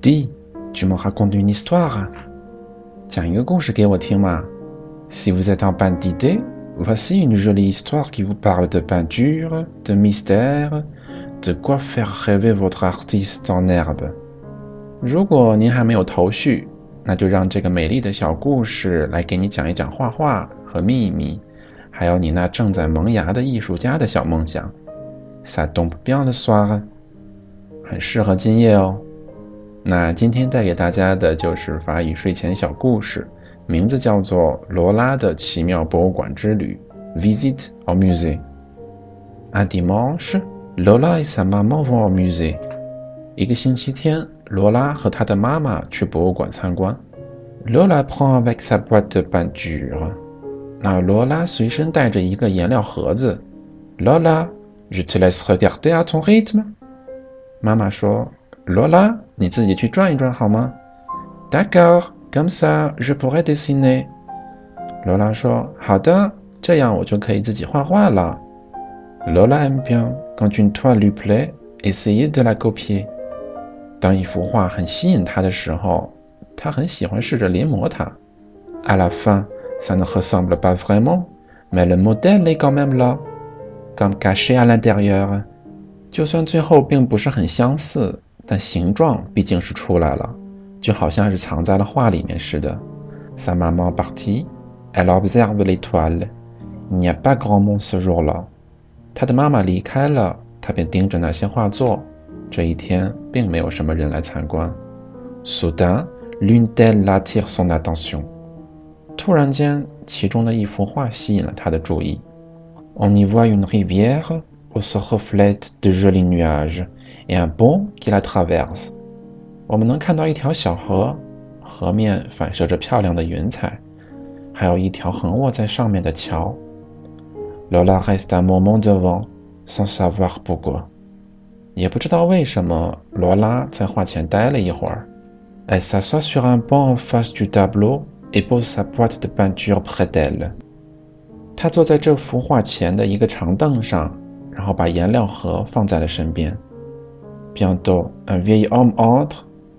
Dis, tu me racontes une histoire Tiens, une Si vous êtes en panne d'idées, voici une jolie histoire qui vous parle de peinture, de mystère, de quoi faire rêver votre artiste en herbe。如果您还没有头绪，那就让这个美丽的小故事来给你讲一讲画画和秘密，还有你那正在萌芽的艺术家的小梦想。Ça tombe bien le soir，很适合今夜哦。那今天带给大家的就是法语睡前小故事。名字叫做《罗拉的奇妙博物馆之旅》。Visit un musée. u dimanche, Lola et sa maman vont au musée. 一个星期天，罗拉和她的妈妈去博物馆参观。Lola prend avec sa boîte un tube. 那罗拉随身带着一个颜料盒子。Lola, je te laisse regarder à ton rythme. 妈妈说：“罗拉，你自己去转一转好吗？” D'accord. Comme ça, je pourrais dessiner. Lola 说：“好的，这样我就可以自己画画了。” Lola aime bien quand une toile lui plaît, essayer de la copier. 当一幅画很吸引她的时候，她很喜欢试着临摹它。À la fin, ça ne ressemble pas vraiment, mais le modèle est quand même là, comme caché à l'intérieur. 就算最后并不是很相似，但形状毕竟是出来了。就好像是藏在了画里面似的。Sa maman partie, elle observe l e t o i l e Il n'y a pas grand monde ce jour-là. 他的妈妈离开了，他便盯着那些画作。这一天并没有什么人来参观。Soudain, l'une d'elles attire son attention. 突然间，其中的一幅画吸引了他的注意。On y voit une rivière où se reflètent de jolis nuages et un pont qui la traverse. 我们能看到一条小河，河面反射着漂亮的云彩，还有一条横卧在上面的桥。罗拉还是在默默的 r 想 u 不过。也不知道为什么，罗拉在画前待了一会儿。r 萨坐上一把 l e 他坐在这幅画前的一个长凳上，然后把颜料盒放在了身边。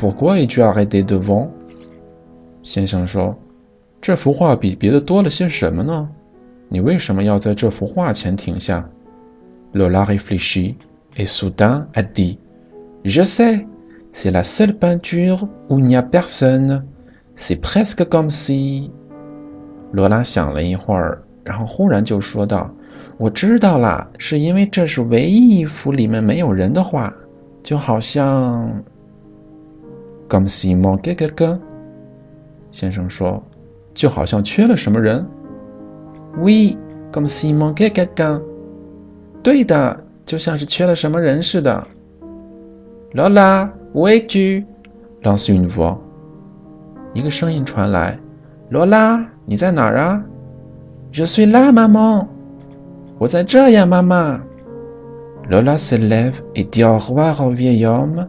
pourquoi r r es-tu t 过一句而已的风。先生说：“这幅画比别的多了些什么呢？你为什么要在这幅画前停下？” l o l a reflecti et soudain a dit：“Je sais，c'est la seule peinture où n'y a personne，c'est presque comme si。”罗拉想了一会儿，然后忽然就说道：“我知道啦，是因为这是唯一一幅里面没有人的画，就好像……” Comme si mon gaga gaga，先生说，就好像缺了什么人。We comme si mon gaga gaga，对的，就像是缺了什么人似的。Lola, where u Dans une voix，一个声音传来：“罗拉，你在哪儿啊？热水辣吗，猫？我在这呀，妈妈。” Lola se lève et d'arriver au vieil homme。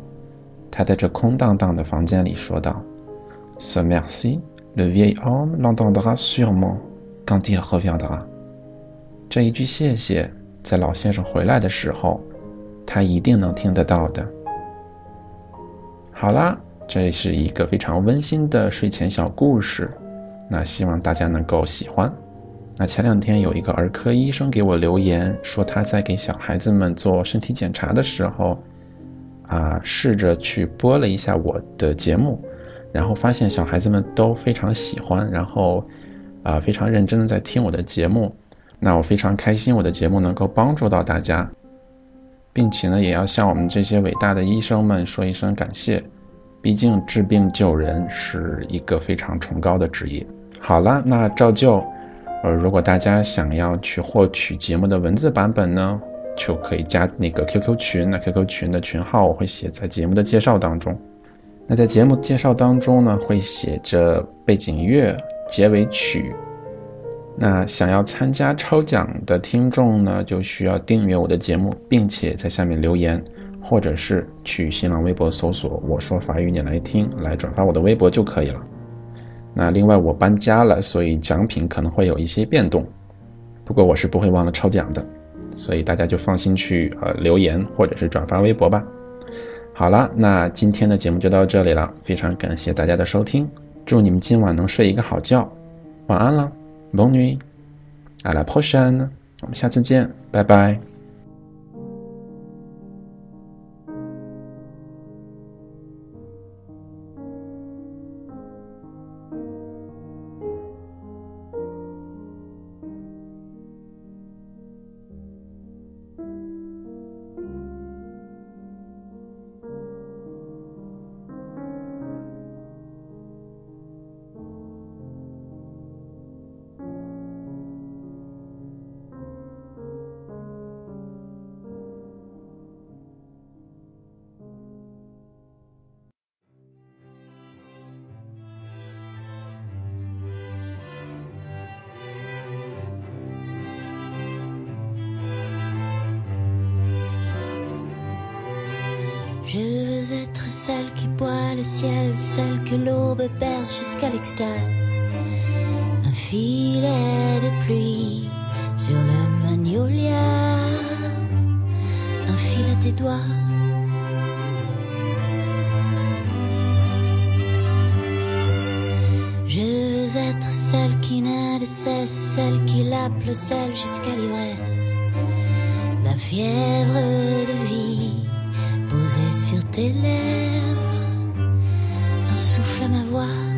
他在这空荡荡的房间里说道：“Ce merci, le vieil homme l'entendra sûrement quand il reviendra。”这一句谢谢，在老先生回来的时候，他一定能听得到的。好啦，这是一个非常温馨的睡前小故事，那希望大家能够喜欢。那前两天有一个儿科医生给我留言说，他在给小孩子们做身体检查的时候。啊，试着去播了一下我的节目，然后发现小孩子们都非常喜欢，然后啊非常认真的在听我的节目，那我非常开心，我的节目能够帮助到大家，并且呢也要向我们这些伟大的医生们说一声感谢，毕竟治病救人是一个非常崇高的职业。好了，那照旧，呃，如果大家想要去获取节目的文字版本呢？就可以加那个 QQ 群，那 QQ 群的群号我会写在节目的介绍当中。那在节目介绍当中呢，会写着背景乐、结尾曲。那想要参加抽奖的听众呢，就需要订阅我的节目，并且在下面留言，或者是去新浪微博搜索“我说法语你来听”，来转发我的微博就可以了。那另外我搬家了，所以奖品可能会有一些变动，不过我是不会忘了抽奖的。所以大家就放心去呃留言或者是转发微博吧。好了，那今天的节目就到这里了，非常感谢大家的收听，祝你们今晚能睡一个好觉，晚安了，萌女，阿拉破山呢，我们下次见，拜拜。Je veux être celle qui boit le ciel, celle que l'aube berce jusqu'à l'extase. Un filet de pluie sur le magnolia, un filet des doigts. Je veux être celle qui n'a de cesse, celle qui l'appelle le sel jusqu'à l'ivresse, la fièvre de vie posé sur tes lèvres, un souffle à ma voix.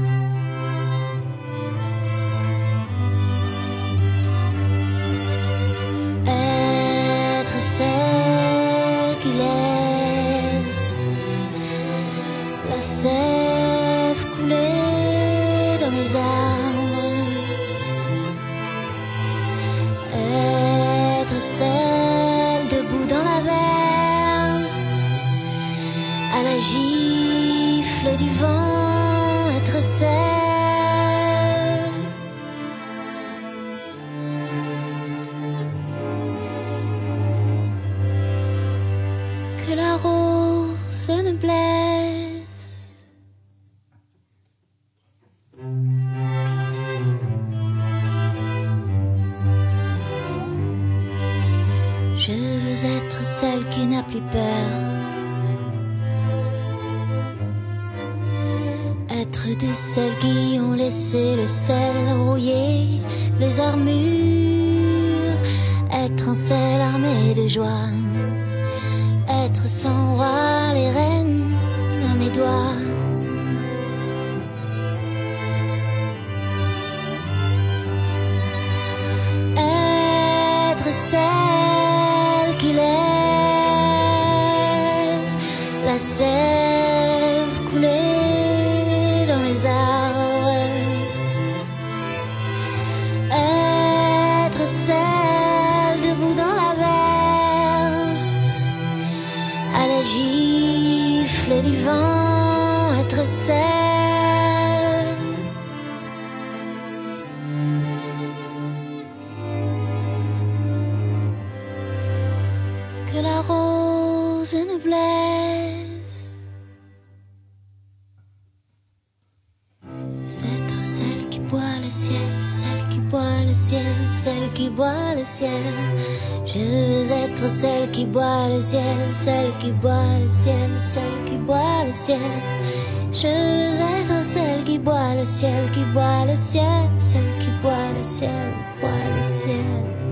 du vent, être seul. Que la rose ne blesse. Je veux être celle qui n'a plus peur. de celles qui ont laissé le sel rouiller les armures, être en selle armée de joie, être sans roi les reines à mes doigts. Être celle qui laisse la gifle du vent Être qui boit le ciel, celle qui boit le ciel. Je veux être celle qui boit le ciel, celle qui boit le ciel, celle qui boit le ciel. Je veux être celle qui boit le ciel, qui boit le ciel, celle qui boit le ciel, boit le ciel.